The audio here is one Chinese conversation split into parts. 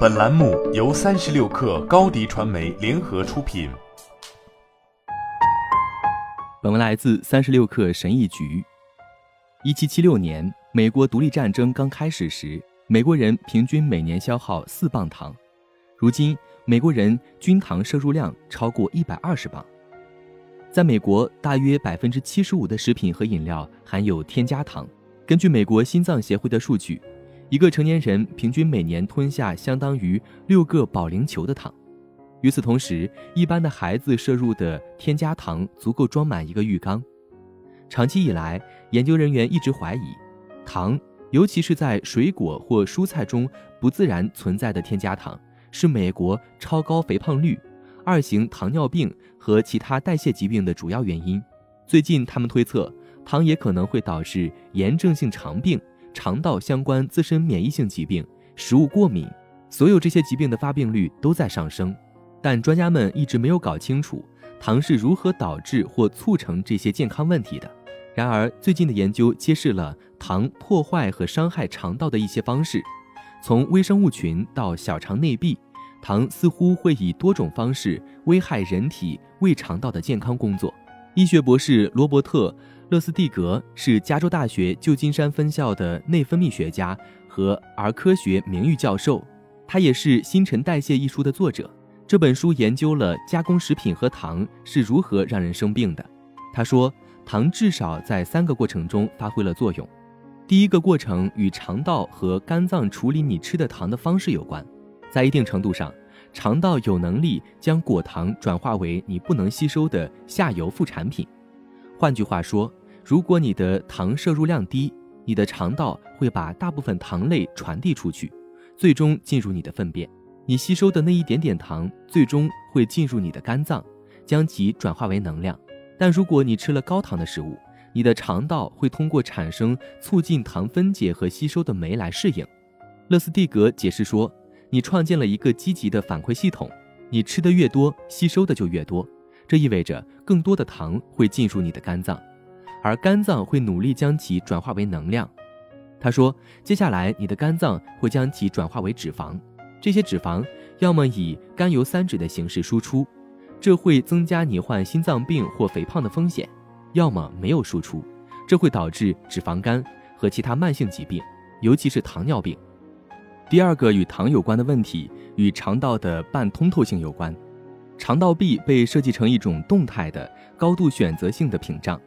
本栏目由三十六氪高低传媒联合出品。本文来自三十六氪神译局。一七七六年，美国独立战争刚开始时，美国人平均每年消耗四磅糖。如今，美国人均糖摄入量超过一百二十磅。在美国，大约百分之七十五的食品和饮料含有添加糖。根据美国心脏协会的数据，一个成年人平均每年吞下相当于六个保龄球的糖。与此同时，一般的孩子摄入的添加糖足够装满一个浴缸。长期以来，研究人员一直怀疑，糖，尤其是在水果或蔬菜中不自然存在的添加糖，是美国超高肥胖率、二型糖尿病和其他代谢疾病的主要原因。最近，他们推测，糖也可能会导致炎症性肠病、肠道相关自身免疫性疾病、食物过敏，所有这些疾病的发病率都在上升。但专家们一直没有搞清楚糖是如何导致或促成这些健康问题的。然而，最近的研究揭示了糖破坏和伤害肠道的一些方式，从微生物群到小肠内壁，糖似乎会以多种方式危害人体胃肠道的健康工作。医学博士罗伯特·勒斯蒂格是加州大学旧金山分校的内分泌学家和儿科学名誉教授，他也是《新陈代谢》一书的作者。这本书研究了加工食品和糖是如何让人生病的。他说，糖至少在三个过程中发挥了作用。第一个过程与肠道和肝脏处理你吃的糖的方式有关。在一定程度上，肠道有能力将果糖转化为你不能吸收的下游副产品。换句话说，如果你的糖摄入量低，你的肠道会把大部分糖类传递出去，最终进入你的粪便。你吸收的那一点点糖，最终会进入你的肝脏，将其转化为能量。但如果你吃了高糖的食物，你的肠道会通过产生促进糖分解和吸收的酶来适应。勒斯蒂格解释说，你创建了一个积极的反馈系统，你吃的越多，吸收的就越多。这意味着更多的糖会进入你的肝脏，而肝脏会努力将其转化为能量。他说，接下来你的肝脏会将其转化为脂肪。这些脂肪要么以甘油三酯的形式输出，这会增加你患心脏病或肥胖的风险；要么没有输出，这会导致脂肪肝和其他慢性疾病，尤其是糖尿病。第二个与糖有关的问题与肠道的半通透性有关。肠道壁被设计成一种动态的、高度选择性的屏障，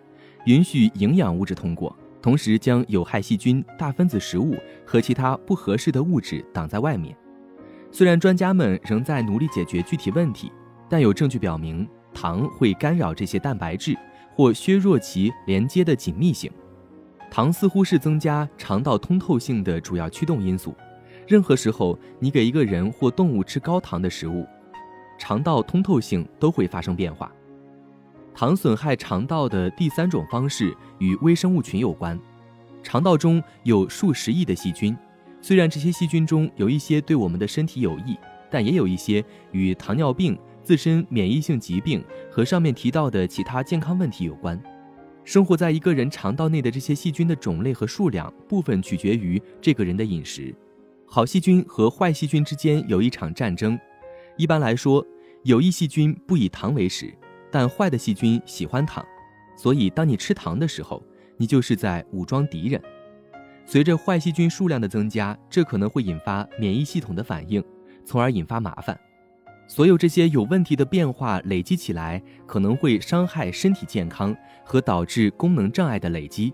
允许营养物质通过，同时将有害细菌、大分子食物和其他不合适的物质挡在外面。虽然专家们仍在努力解决具体问题，但有证据表明糖会干扰这些蛋白质或削弱其连接的紧密性。糖似乎是增加肠道通透性的主要驱动因素。任何时候你给一个人或动物吃高糖的食物，肠道通透性都会发生变化。糖损害肠道的第三种方式与微生物群有关。肠道中有数十亿的细菌。虽然这些细菌中有一些对我们的身体有益，但也有一些与糖尿病、自身免疫性疾病和上面提到的其他健康问题有关。生活在一个人肠道内的这些细菌的种类和数量，部分取决于这个人的饮食。好细菌和坏细菌之间有一场战争。一般来说，有益细菌不以糖为食，但坏的细菌喜欢糖。所以，当你吃糖的时候，你就是在武装敌人。随着坏细菌数量的增加，这可能会引发免疫系统的反应，从而引发麻烦。所有这些有问题的变化累积起来，可能会伤害身体健康和导致功能障碍的累积。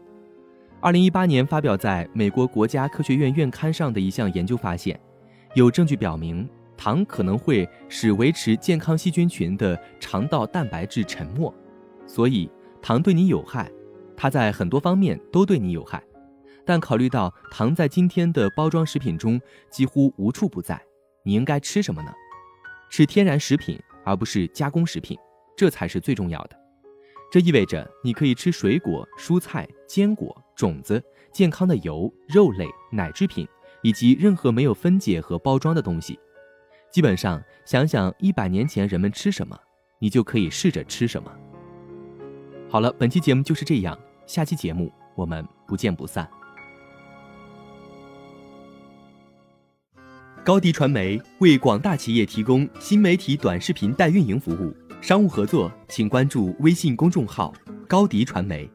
二零一八年发表在美国国家科学院院刊上的一项研究发现，有证据表明糖可能会使维持健康细菌群的肠道蛋白质沉没，所以糖对你有害，它在很多方面都对你有害。但考虑到糖在今天的包装食品中几乎无处不在，你应该吃什么呢？吃天然食品，而不是加工食品，这才是最重要的。这意味着你可以吃水果、蔬菜、坚果、种子、健康的油、肉类、奶制品，以及任何没有分解和包装的东西。基本上，想想一百年前人们吃什么，你就可以试着吃什么。好了，本期节目就是这样，下期节目我们不见不散。高迪传媒为广大企业提供新媒体短视频代运营服务，商务合作请关注微信公众号“高迪传媒”。